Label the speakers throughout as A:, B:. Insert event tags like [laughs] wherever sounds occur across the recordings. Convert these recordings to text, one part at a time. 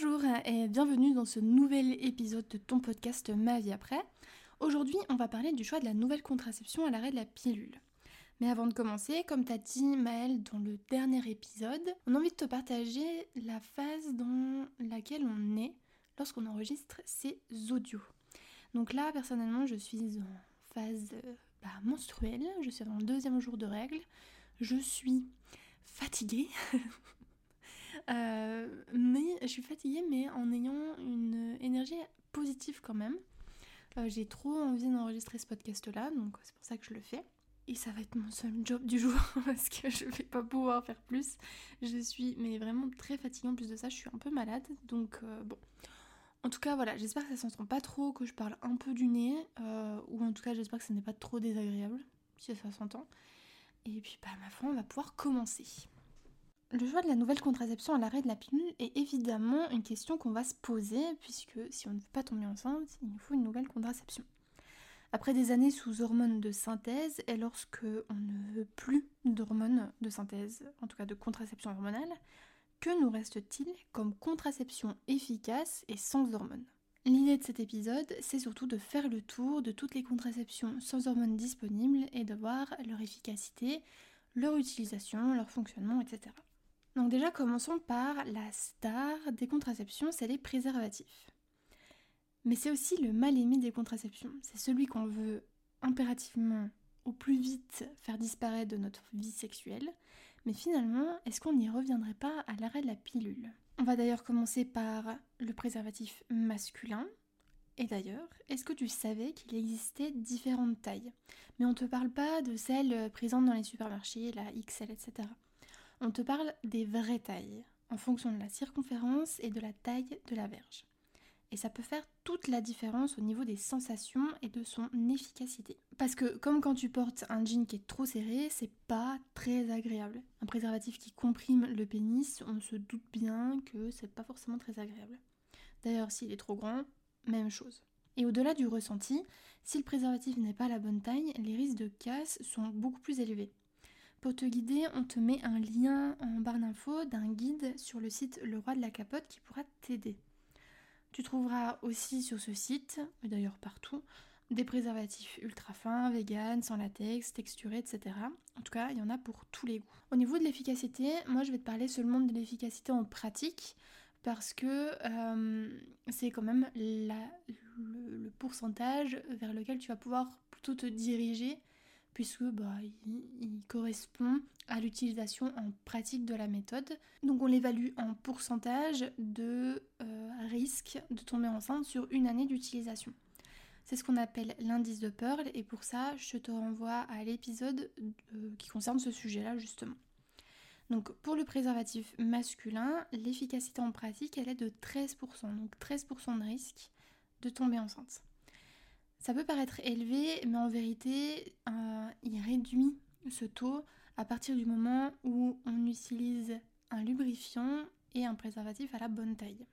A: Bonjour et bienvenue dans ce nouvel épisode de ton podcast Ma vie après. Aujourd'hui, on va parler du choix de la nouvelle contraception à l'arrêt de la pilule. Mais avant de commencer, comme t'as dit Maëlle dans le dernier épisode, on a envie de te partager la phase dans laquelle on est lorsqu'on enregistre ces audios. Donc là, personnellement, je suis en phase bah, menstruelle, je suis dans le deuxième jour de règles, je suis fatiguée. [laughs] Euh, mais je suis fatiguée, mais en ayant une énergie positive quand même. Euh, j'ai trop envie d'enregistrer ce podcast-là, donc c'est pour ça que je le fais. Et ça va être mon seul job du jour [laughs] parce que je vais pas pouvoir faire plus. Je suis mais vraiment très fatiguée en plus de ça, je suis un peu malade. Donc euh, bon. En tout cas voilà, j'espère que ça s'entend pas trop, que je parle un peu du nez. ou en tout cas j'espère que ce n'est pas trop désagréable, si ça s'entend. Et puis bah ma foi on va pouvoir commencer. Le choix de la nouvelle contraception à l'arrêt de la pilule est évidemment une question qu'on va se poser, puisque si on ne veut pas tomber enceinte, il nous faut une nouvelle contraception. Après des années sous hormones de synthèse, et lorsque on ne veut plus d'hormones de synthèse, en tout cas de contraception hormonale, que nous reste-t-il comme contraception efficace et sans hormones? L'idée de cet épisode, c'est surtout de faire le tour de toutes les contraceptions sans hormones disponibles et de voir leur efficacité, leur utilisation, leur fonctionnement, etc. Donc déjà commençons par la star des contraceptions, c'est les préservatifs. Mais c'est aussi le mal-aimé des contraceptions. C'est celui qu'on veut impérativement au plus vite faire disparaître de notre vie sexuelle. Mais finalement, est-ce qu'on n'y reviendrait pas à l'arrêt de la pilule? On va d'ailleurs commencer par le préservatif masculin. Et d'ailleurs, est-ce que tu savais qu'il existait différentes tailles? Mais on ne te parle pas de celles présentes dans les supermarchés, la XL, etc. On te parle des vraies tailles, en fonction de la circonférence et de la taille de la verge. Et ça peut faire toute la différence au niveau des sensations et de son efficacité. Parce que comme quand tu portes un jean qui est trop serré, c'est pas très agréable. Un préservatif qui comprime le pénis, on se doute bien que c'est pas forcément très agréable. D'ailleurs, s'il est trop grand, même chose. Et au-delà du ressenti, si le préservatif n'est pas la bonne taille, les risques de casse sont beaucoup plus élevés. Pour te guider, on te met un lien en barre d'infos d'un guide sur le site Le Roi de la Capote qui pourra t'aider. Tu trouveras aussi sur ce site, et d'ailleurs partout, des préservatifs ultra fins, vegan, sans latex, texturés, etc. En tout cas, il y en a pour tous les goûts. Au niveau de l'efficacité, moi je vais te parler seulement de l'efficacité en pratique parce que euh, c'est quand même le, le, pourcentage vers lequel tu vas pouvoir plutôt te diriger puisque bah, il, correspond à l'utilisation en pratique de la méthode. Donc on l'évalue en pourcentage de euh, risque de tomber enceinte sur une année d'utilisation. C'est ce qu'on appelle l'indice de Pearl et pour ça je te renvoie à l'épisode euh, qui concerne ce sujet-là justement. Donc pour le préservatif masculin, l'efficacité en pratique elle est de 13%, donc 13% de risque de tomber enceinte. Ça peut paraître élevé, mais en vérité, euh, il réduit ce taux à partir du moment où on utilise un lubrifiant et un préservatif à la bonne taille.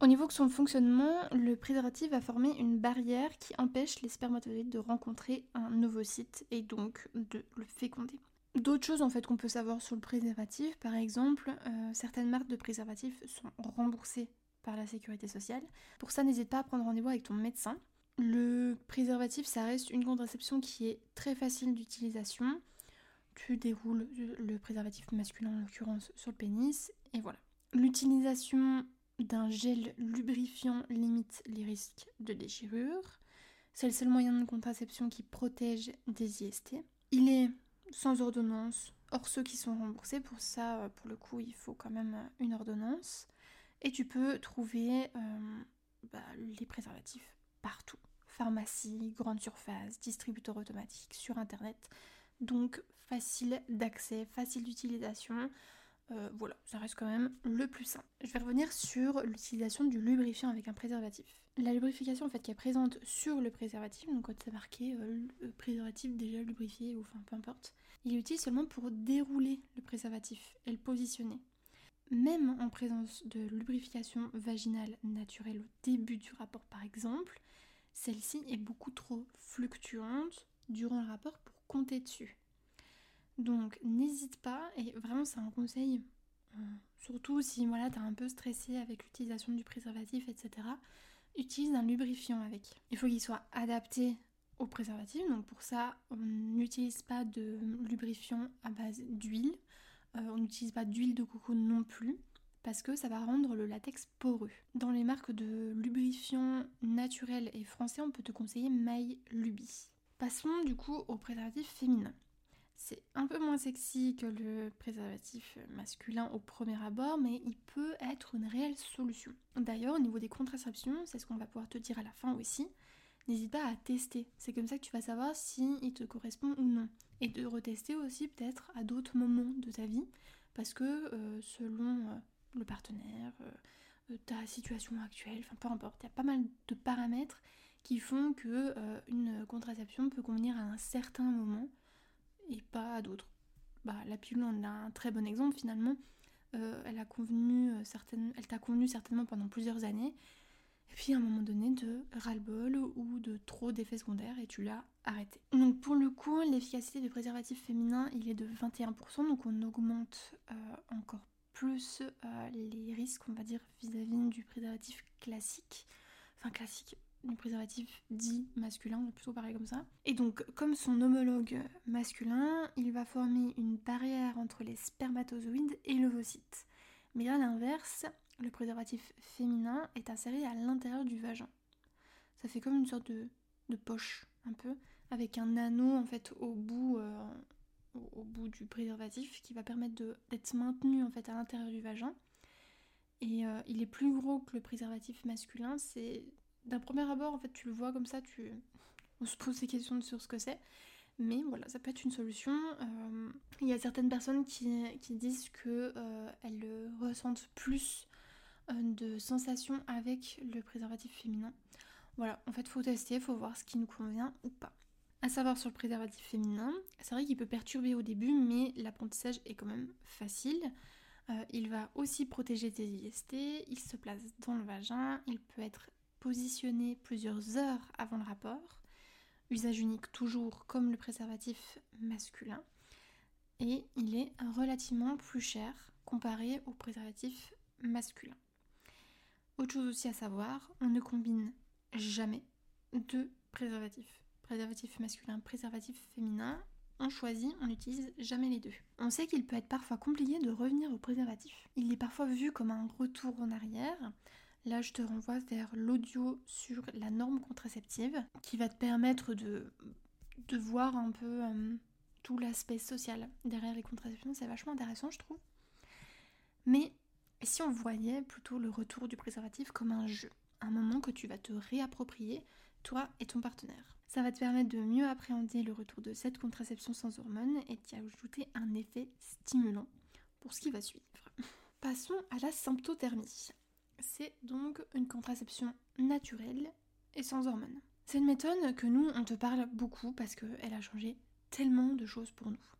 A: Au niveau de son fonctionnement, le préservatif va former une barrière qui empêche les spermatozoïdes de rencontrer un ovocyte et donc de le féconder. D'autres choses en fait qu'on peut savoir sur le préservatif, par exemple, euh, certaines marques de préservatifs sont remboursées par la sécurité sociale. Pour ça, n'hésite pas à prendre rendez-vous avec ton médecin le préservatif, ça reste une contraception qui est très facile d'utilisation. Tu déroules le préservatif masculin en l'occurrence sur le pénis et voilà. L'utilisation d'un gel lubrifiant limite les risques de déchirure. C'est le seul moyen de contraception qui protège des IST. Il est sans ordonnance, hors ceux qui sont remboursés. Pour ça, pour le coup, il faut quand même une ordonnance. Et tu peux trouver euh, bah, les préservatifs partout. Pharmacie, grande surface, distributeur automatique, sur internet. Donc facile d'accès, facile d'utilisation. Euh, voilà, ça reste quand même le plus simple. Je vais revenir sur l'utilisation du lubrifiant avec un préservatif. La lubrification en fait qui est présente sur le préservatif, donc quand c'est marqué euh, préservatif déjà lubrifié ou enfin peu importe, il est utile seulement pour dérouler le préservatif et le positionner. Même en présence de lubrification vaginale naturelle au début du rapport par exemple, celle-ci est beaucoup trop fluctuante durant le rapport pour compter dessus. Donc n'hésite pas, et vraiment c'est un conseil surtout si voilà, tu es un peu stressé avec l'utilisation du préservatif, etc., utilise un lubrifiant avec. Il faut qu'il soit adapté au préservatif, donc pour ça, on n'utilise pas de lubrifiant à base d'huile, euh, on n'utilise pas d'huile de coco non plus, parce que ça va rendre le latex poreux. Dans les marques de lubrifiants naturels et français, on peut te conseiller My Luby. Passons du coup au préservatif féminin. C'est un peu moins sexy que le préservatif masculin au premier abord, mais il peut être une réelle solution. D'ailleurs, au niveau des contraceptions, c'est ce qu'on va pouvoir te dire à la fin aussi, n'hésite pas à tester. C'est comme ça que tu vas savoir si il te correspond ou non. Et de retester aussi peut-être à d'autres moments de ta vie, parce que euh, selon euh, le partenaire, euh, ta situation actuelle, enfin peu importe, il y a pas mal de paramètres qui font que une contraception peut convenir à un certain moment et pas à d'autres. Bah, la pilule en a un très bon exemple finalement. Elle a convenu elle t'a convenu certainement pendant plusieurs années. Et puis à un moment donné de ras-le-bol ou de trop d'effets secondaires et tu l'as arrêté. Donc pour le coup, l'efficacité du préservatif féminin, il est de 21%, donc on augmente euh, encore plus les risques, on va dire, vis-à-vis du préservatif classique. Enfin classique, du préservatif dit masculin, on va plutôt parler comme ça. Et donc, comme son homologue masculin, il va former une barrière entre les spermatozoïdes et l'ovocyte. Mais à l'inverse, le préservatif féminin est inséré à l'intérieur du vagin. Ça fait comme une sorte de, poche, un peu, avec un anneau en fait au bout, euh, du préservatif qui va permettre d'être maintenu en fait à l'intérieur du vagin. Et euh, il est plus gros que le préservatif masculin, c'est d'un premier abord, en fait, tu le vois comme ça, tu... on se pose des questions sur ce que c'est. Mais voilà, ça peut être une solution. Euh, il y a certaines personnes qui, disent qu'elles euh, ressentent plus de sensations avec le préservatif féminin. Voilà, en fait, faut tester, faut voir ce qui nous convient ou pas. À savoir sur le préservatif féminin, c'est vrai qu'il peut perturber au début, mais l'apprentissage est quand même facile. il va aussi protéger tes IST, il se place dans le vagin, il peut être positionné plusieurs heures avant le rapport, usage unique toujours comme le préservatif masculin, et il est relativement plus cher comparé au préservatif masculin. Autre chose aussi à savoir, on ne combine jamais deux préservatifs. Préservatif masculin, préservatif féminin, on choisit, on n'utilise jamais les deux. On sait qu'il peut être parfois compliqué de revenir au préservatif. Il est parfois vu comme un retour en arrière, Là, je te renvoie vers l'audio sur la norme contraceptive qui va te permettre de, voir un peu euh, tout l'aspect social derrière les contraceptions. C'est vachement intéressant, je trouve. Mais si on voyait plutôt le retour du préservatif comme un jeu, un moment que tu vas te réapproprier, toi et ton partenaire. Ça va te permettre de mieux appréhender le retour de cette contraception sans hormones et d'y ajouter un effet stimulant pour ce qui va suivre. [laughs] Passons à la symptothermie. C'est donc une contraception naturelle et sans hormones. C'est une méthode que nous, on te parle beaucoup parce qu'elle a changé tellement de choses pour nous.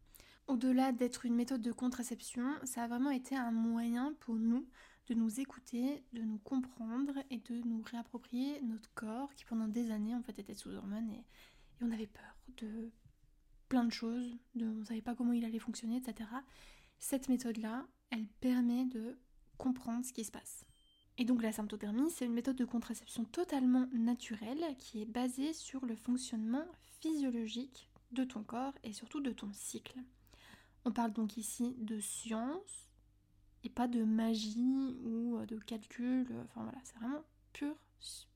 A: Au-delà d'être une méthode de contraception, ça a vraiment été un moyen pour nous de nous écouter, de nous comprendre et de nous réapproprier notre corps qui pendant des années en fait était sous hormones et, on avait peur de plein de choses, de, on ne savait pas comment il allait fonctionner, etc. Cette méthode-là, elle permet de comprendre ce qui se passe. Et donc la symptothermie, c'est une méthode de contraception totalement naturelle qui est basée sur le fonctionnement physiologique de ton corps et surtout de ton cycle. On parle donc ici de science et pas de magie ou de calcul, enfin voilà, c'est vraiment pur,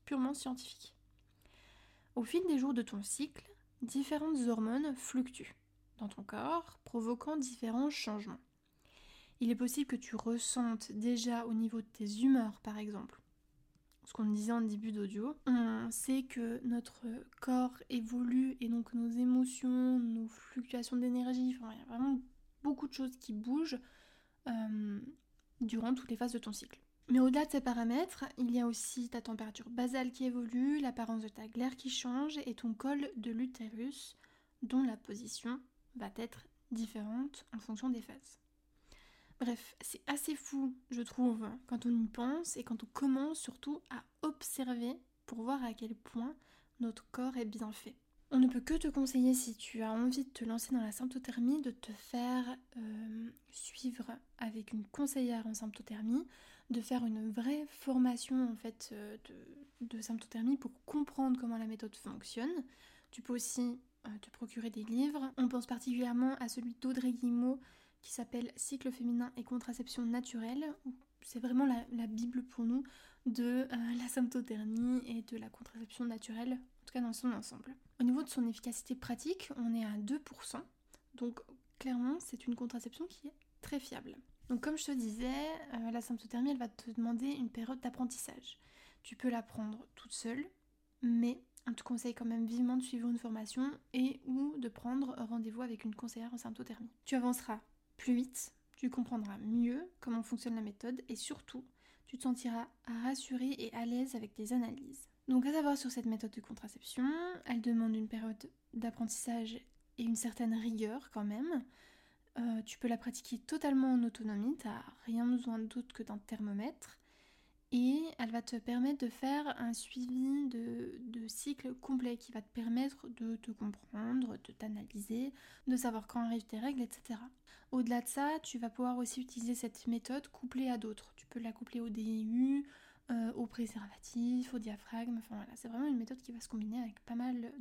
A: purement scientifique. Au fil des jours de ton cycle, différentes hormones fluctuent dans ton corps, provoquant différents changements. Il est possible que tu ressentes déjà au niveau de tes humeurs, par exemple. Ce qu'on disait en début d'audio, sait que notre corps évolue et donc nos émotions, nos fluctuations d'énergie, enfin, il y a vraiment beaucoup de choses qui bougent euh, durant toutes les phases de ton cycle. Mais au-delà de ces paramètres, il y a aussi ta température basale qui évolue, l'apparence de ta glaire qui change et ton col de l'utérus dont la position va être différente en fonction des phases. Bref, c'est assez fou, je trouve, quand on y pense et quand on commence surtout à observer pour voir à quel point notre corps est bien fait. On ne peut que te conseiller, si tu as envie de te lancer dans la symptothermie, de te faire euh, suivre avec une conseillère en symptothermie, de faire une vraie formation en fait euh, de, symptothermie pour comprendre comment la méthode fonctionne. Tu peux aussi euh, te procurer des livres. On pense particulièrement à celui d'Audrey Guimau qui s'appelle Cycle féminin et contraception naturelle. C'est vraiment la, bible pour nous de la symptothermie et de la contraception naturelle, dans son ensemble. Au niveau de son efficacité pratique, on est à 2%. Donc clairement, c'est une contraception qui est très fiable. Donc comme je te disais, euh, la symptothermie, elle va te demander une période d'apprentissage. Tu peux la prendre toute seule, mais on te conseille quand même vivement de suivre une formation et ou de prendre rendez-vous avec une conseillère en symptothermie. Tu avanceras plus vite, tu comprendras mieux comment fonctionne la méthode et surtout, tu te sentiras rassuré et à l'aise avec tes analyses. Donc à savoir sur cette méthode de contraception, elle demande une période d'apprentissage et une certaine rigueur quand même. Euh, tu peux la pratiquer totalement en autonomie, tu n'as rien besoin d'autre que d'un thermomètre. Et elle va te permettre de faire un suivi de, de, cycle complet qui va te permettre de te comprendre, de t'analyser, de savoir quand arrivent tes règles, etc. Au-delà de ça, tu vas pouvoir aussi utiliser cette méthode couplée à d'autres. Tu peux la coupler au DIU, euh, au préservatif, au diaphragme, enfin voilà, c'est vraiment une méthode qui va se combiner avec pas mal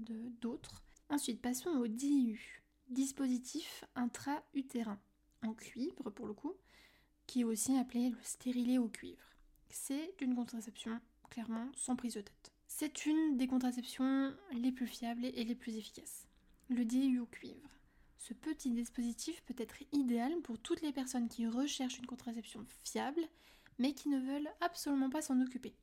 A: d'autres. Ensuite, passons au DIU, dispositif intra-utérin, en cuivre pour le coup, qui est aussi appelé le stérilet au cuivre. C'est une contraception clairement sans prise de tête. C'est une des contraceptions les plus fiables et les plus efficaces. Le DIU au cuivre. Ce petit dispositif peut être idéal pour toutes les personnes qui recherchent une contraception fiable mais qui ne veulent absolument pas s'en occuper.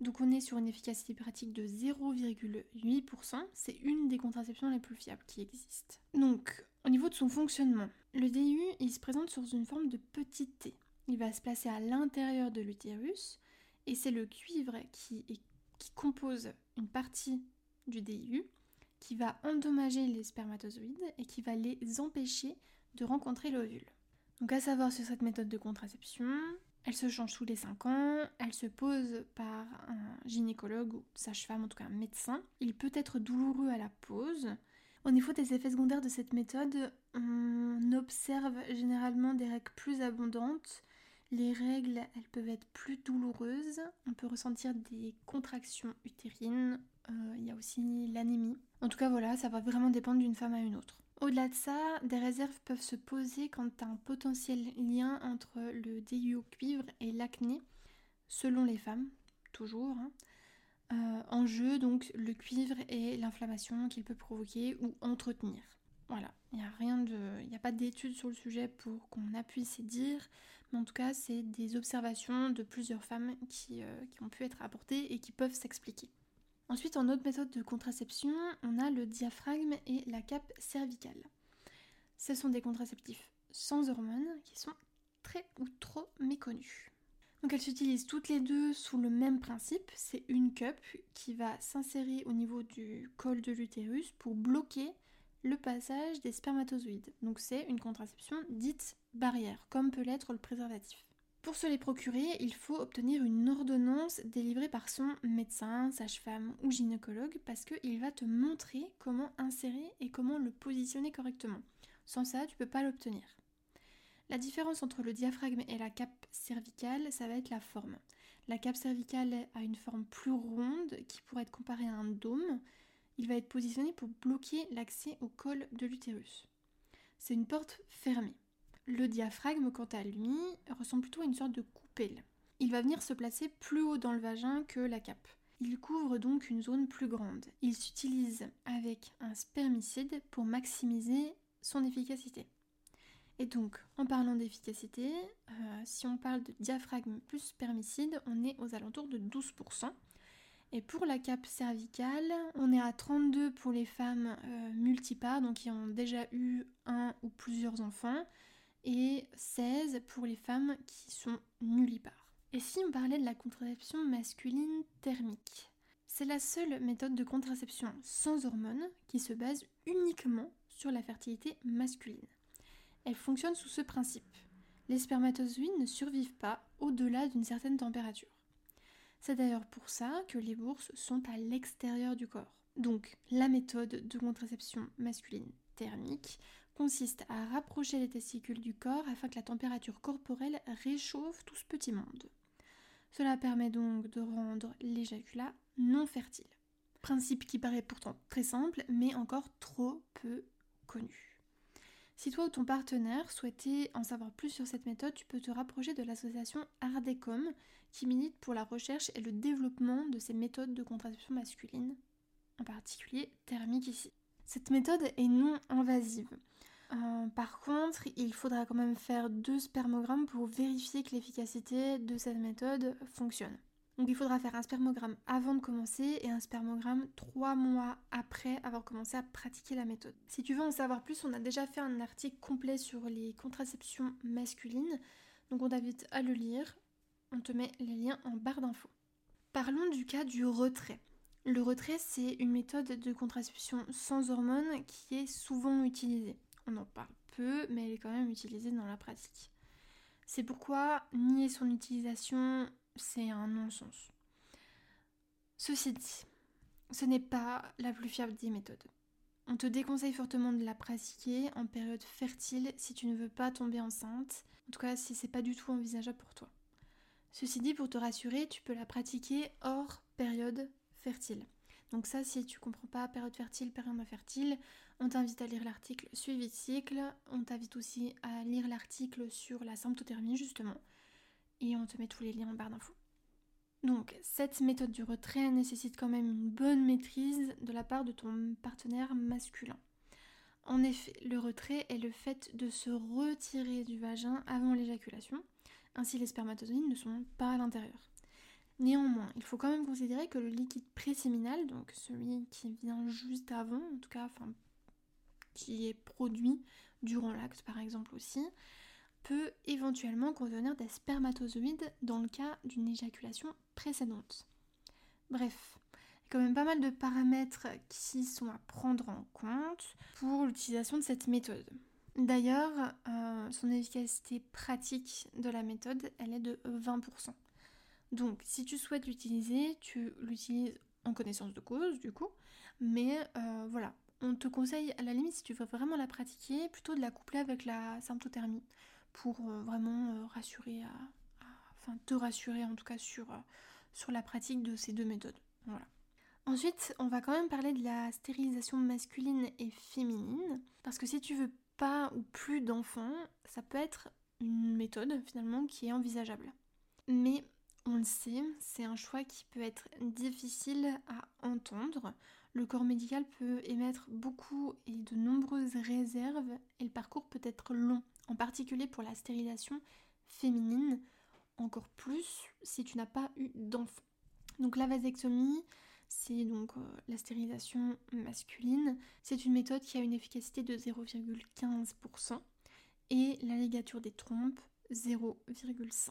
A: Donc on est sur une efficacité pratique de 0,8%, c'est une des contraceptions les plus fiables qui existent. Donc au niveau de son fonctionnement, le DU il se présente sous une forme de petit T. Il va se placer à l'intérieur de l'utérus et c'est le cuivre qui, qui compose une partie du DU qui va endommager les spermatozoïdes et qui va les empêcher de rencontrer l'ovule. Donc à savoir sur cette méthode de contraception, elle se change tous les 5 ans, elle se pose par un gynécologue ou sage-femme, en tout cas un médecin. Il peut être douloureux à la pose. Au niveau des effets secondaires de cette méthode, on observe généralement des règles plus abondantes. Les règles, elles peuvent être plus douloureuses. On peut ressentir des contractions utérines. Euh, il y a aussi l'anémie. En tout cas, voilà, ça va vraiment dépendre d'une femme à une autre. Au-delà de ça, des réserves peuvent se poser quant à un potentiel lien entre le DIU cuivre et l'acné, selon les femmes, toujours. Hein. Euh, en jeu, donc, le cuivre et l'inflammation qu'il peut provoquer ou entretenir. Voilà, il n'y a rien de. Il n'y a pas d'études sur le sujet pour qu'on appuie ces dires, mais en tout cas, c'est des observations de plusieurs femmes qui, euh, qui ont pu être apportées et qui peuvent s'expliquer. Ensuite, en autre méthode de contraception, on a le diaphragme et la cape cervicale. Ce sont des contraceptifs sans hormones qui sont très ou trop méconnus. Donc elles s'utilisent toutes les deux sous le même principe, c'est une cup qui va s'insérer au niveau du col de l'utérus pour bloquer le passage des spermatozoïdes. Donc c'est une contraception dite barrière, comme peut l'être le préservatif. Pour se les procurer, il faut obtenir une ordonnance délivrée par son médecin, sage-femme ou gynécologue parce qu'il va te montrer comment insérer et comment le positionner correctement. Sans ça, tu ne peux pas l'obtenir. La différence entre le diaphragme et la cape cervicale, ça va être la forme. La cape cervicale a une forme plus ronde qui pourrait être comparée à un dôme. Il va être positionné pour bloquer l'accès au col de l'utérus. C'est une porte fermée. Le diaphragme, quant à lui, ressemble plutôt à une sorte de coupelle. Il va venir se placer plus haut dans le vagin que la cape. Il couvre donc une zone plus grande. Il s'utilise avec un spermicide pour maximiser son efficacité. Et donc, en parlant d'efficacité, euh, si on parle de diaphragme plus spermicide, on est aux alentours de 12%. Et pour la cape cervicale, on est à 32 pour les femmes euh, multipares, donc qui ont déjà eu un ou plusieurs enfants, et 16 pour les femmes qui sont nullipares. Et si on parlait de la contraception masculine thermique? C'est la seule méthode de contraception sans hormones qui se base uniquement sur la fertilité masculine. Elle fonctionne sous ce principe. Les spermatozoïdes ne survivent pas au-delà d'une certaine température. C'est d'ailleurs pour ça que les bourses sont à l'extérieur du corps. Donc, la méthode de contraception masculine thermique consiste à rapprocher les testicules du corps afin que la température corporelle réchauffe tout ce petit monde. Cela permet donc de rendre l'éjaculat non fertile. Principe qui paraît pourtant très simple, mais encore trop peu connu. Si toi ou ton partenaire souhaitait en savoir plus sur cette méthode, tu peux te rapprocher de l'association Ardecom qui milite pour la recherche et le développement de ces méthodes de contraception masculine, en particulier thermique ici. Cette méthode est non invasive. Euh, par contre, il faudra quand même faire deux spermogrammes pour vérifier que l'efficacité de cette méthode fonctionne. Donc il faudra faire un spermogramme avant de commencer et un spermogramme trois mois après avoir commencé à pratiquer la méthode. Si tu veux en savoir plus, on a déjà fait un article complet sur les contraceptions masculines, donc on t'invite à le lire. On te met les liens en barre d'infos. Parlons du cas du retrait. Le retrait, c'est une méthode de contraception sans hormones qui est souvent utilisée. On en parle peu, mais elle est quand même utilisée dans la pratique. C'est pourquoi nier son utilisation c'est un non-sens. Ceci dit, ce n'est pas la plus fiable des méthodes. On te déconseille fortement de la pratiquer en période fertile si tu ne veux pas tomber enceinte, en tout cas si c'est pas du tout envisageable pour toi. Ceci dit, pour te rassurer, tu peux la pratiquer hors période fertile. Donc ça, si tu comprends pas période fertile, période infertile, on t'invite à lire l'article suivi de cycle. On t'invite aussi à lire l'article sur la symptothermie justement et on te met tous les liens en barre d'infos. Donc, cette méthode du retrait nécessite quand même une bonne maîtrise de la part de ton partenaire masculin. En effet, le retrait est le fait de se retirer du vagin avant l'éjaculation, ainsi les spermatozoïdes ne sont pas à l'intérieur. Néanmoins, il faut quand même considérer que le liquide préséminal, donc celui qui vient juste avant, en tout cas, enfin, qui est produit durant l'acte par exemple aussi, peut éventuellement contenir des spermatozoïdes dans le cas d'une éjaculation précédente. Bref, il y a quand même pas mal de paramètres qui sont à prendre en compte pour l'utilisation de cette méthode. D'ailleurs, euh, son efficacité pratique de la méthode, elle est de 20%. Donc, si tu souhaites l'utiliser, tu l'utilises en connaissance de cause, du coup. Mais euh, voilà, on te conseille, à la limite, si tu veux vraiment la pratiquer, plutôt de la coupler avec la symptothermie pour euh, vraiment euh, rassurer, enfin te rassurer en tout cas sur, sur la pratique de ces deux méthodes. Voilà. Ensuite, on va quand même parler de la stérilisation masculine et féminine, parce que si tu veux pas ou plus d'enfants, ça peut être une méthode finalement qui est envisageable. Mais on le sait, c'est un choix qui peut être difficile à entendre. Le corps médical peut émettre beaucoup et de nombreuses réserves et le parcours peut être long en particulier pour la stérilisation féminine, encore plus si tu n'as pas eu d'enfant. Donc la vasectomie, c'est donc euh, la stérilisation masculine. C'est une méthode qui a une efficacité de 0,15% et la ligature des trompes 0,5.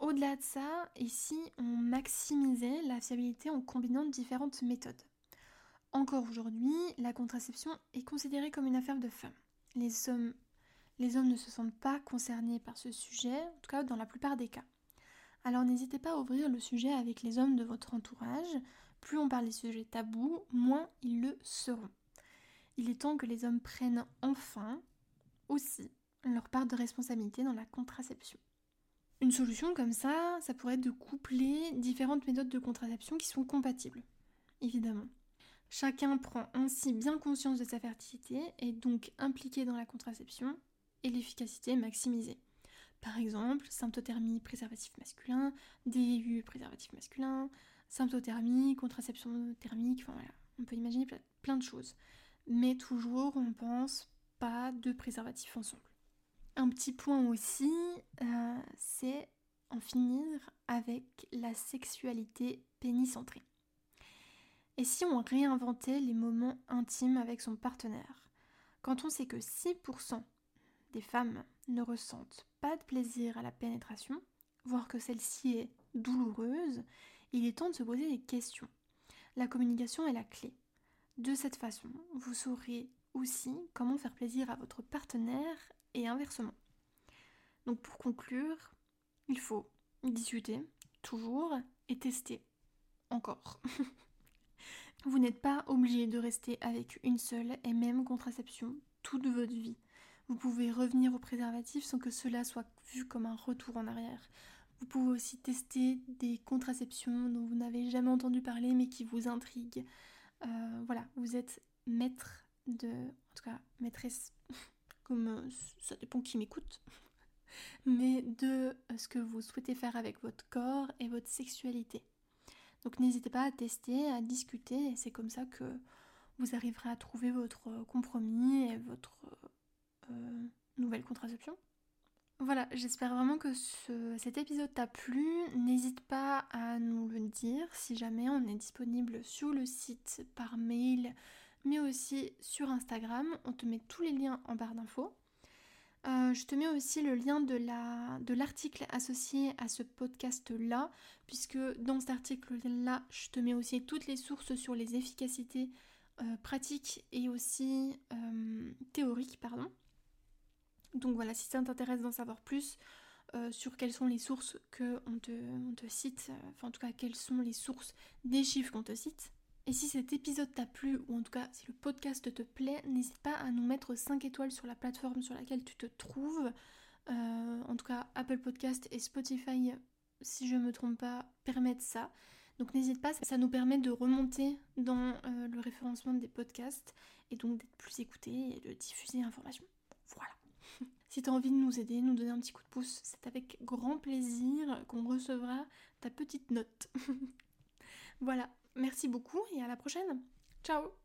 A: Au-delà de ça, ici, on maximisait la fiabilité en combinant différentes méthodes. Encore aujourd'hui, la contraception est considérée comme une affaire de femmes. Les hommes les hommes ne se sentent pas concernés par ce sujet, en tout cas dans la plupart des cas. Alors n'hésitez pas à ouvrir le sujet avec les hommes de votre entourage. Plus on parle des sujets tabous, moins ils le seront. Il est temps que les hommes prennent enfin aussi leur part de responsabilité dans la contraception. Une solution comme ça, ça pourrait être de coupler différentes méthodes de contraception qui sont compatibles, évidemment. Chacun prend ainsi bien conscience de sa fertilité et donc impliqué dans la contraception et l'efficacité maximisée. Par exemple, symptothermie, préservatif masculin, DU, préservatif masculin, symptothermie, contraception thermique, enfin voilà, on peut imaginer plein de choses. Mais toujours, on pense pas de préservatif ensemble. Un petit point aussi, euh, c'est en finir avec la sexualité pénicentrée. Et si on réinventait les moments intimes avec son partenaire? Quand on sait que 6% des femmes ne ressentent pas de plaisir à la pénétration, voire que celle-ci est douloureuse, il est temps de se poser des questions. La communication est la clé. De cette façon, vous saurez aussi comment faire plaisir à votre partenaire et inversement. Donc pour conclure, il faut discuter, toujours, et tester, encore. [laughs] Vous n'êtes pas obligé de rester avec une seule et même contraception toute votre vie. Vous pouvez revenir au préservatif sans que cela soit vu comme un retour en arrière. Vous pouvez aussi tester des contraceptions dont vous n'avez jamais entendu parler mais qui vous intriguent. Euh, voilà, vous êtes maître de... En tout cas, maîtresse, euh, ça dépend qui m'écoute, [laughs] mais de euh, ce que vous souhaitez faire avec votre corps et votre sexualité. Donc n'hésitez pas à tester, à discuter, et c'est comme ça que vous arriverez à trouver votre compromis et votre nouvelle contraception. Voilà, j'espère vraiment que cet épisode t'a plu. N'hésite pas à nous le dire si jamais on est disponible sur le site, par mail, mais aussi sur Instagram. On te met tous les liens en barre d'infos. Euh, je te mets aussi le lien de l'article associé à ce podcast-là, puisque dans cet article-là, je te mets aussi toutes les sources sur les efficacités euh, pratiques et aussi euh, théoriques, pardon. Donc voilà, si ça t'intéresse d'en savoir plus sur quelles sont les sources qu'on te, on te cite, enfin en tout cas quelles sont les sources des chiffres qu'on te cite. Et si cet épisode t'a plu, ou en tout cas si le podcast te plaît, n'hésite pas à nous mettre 5 étoiles sur la plateforme sur laquelle tu te trouves. Euh, en tout cas, Apple Podcast et Spotify, si je ne me trompe pas, permettent ça. Donc n'hésite pas, ça nous permet de remonter dans le référencement des podcasts et donc d'être plus écouté et de diffuser l'information. Voilà. [laughs] Si tu as envie de nous aider, nous donner un petit coup de pouce, c'est avec grand plaisir qu'on recevra ta petite note. [laughs] voilà, merci beaucoup et à la prochaine. Ciao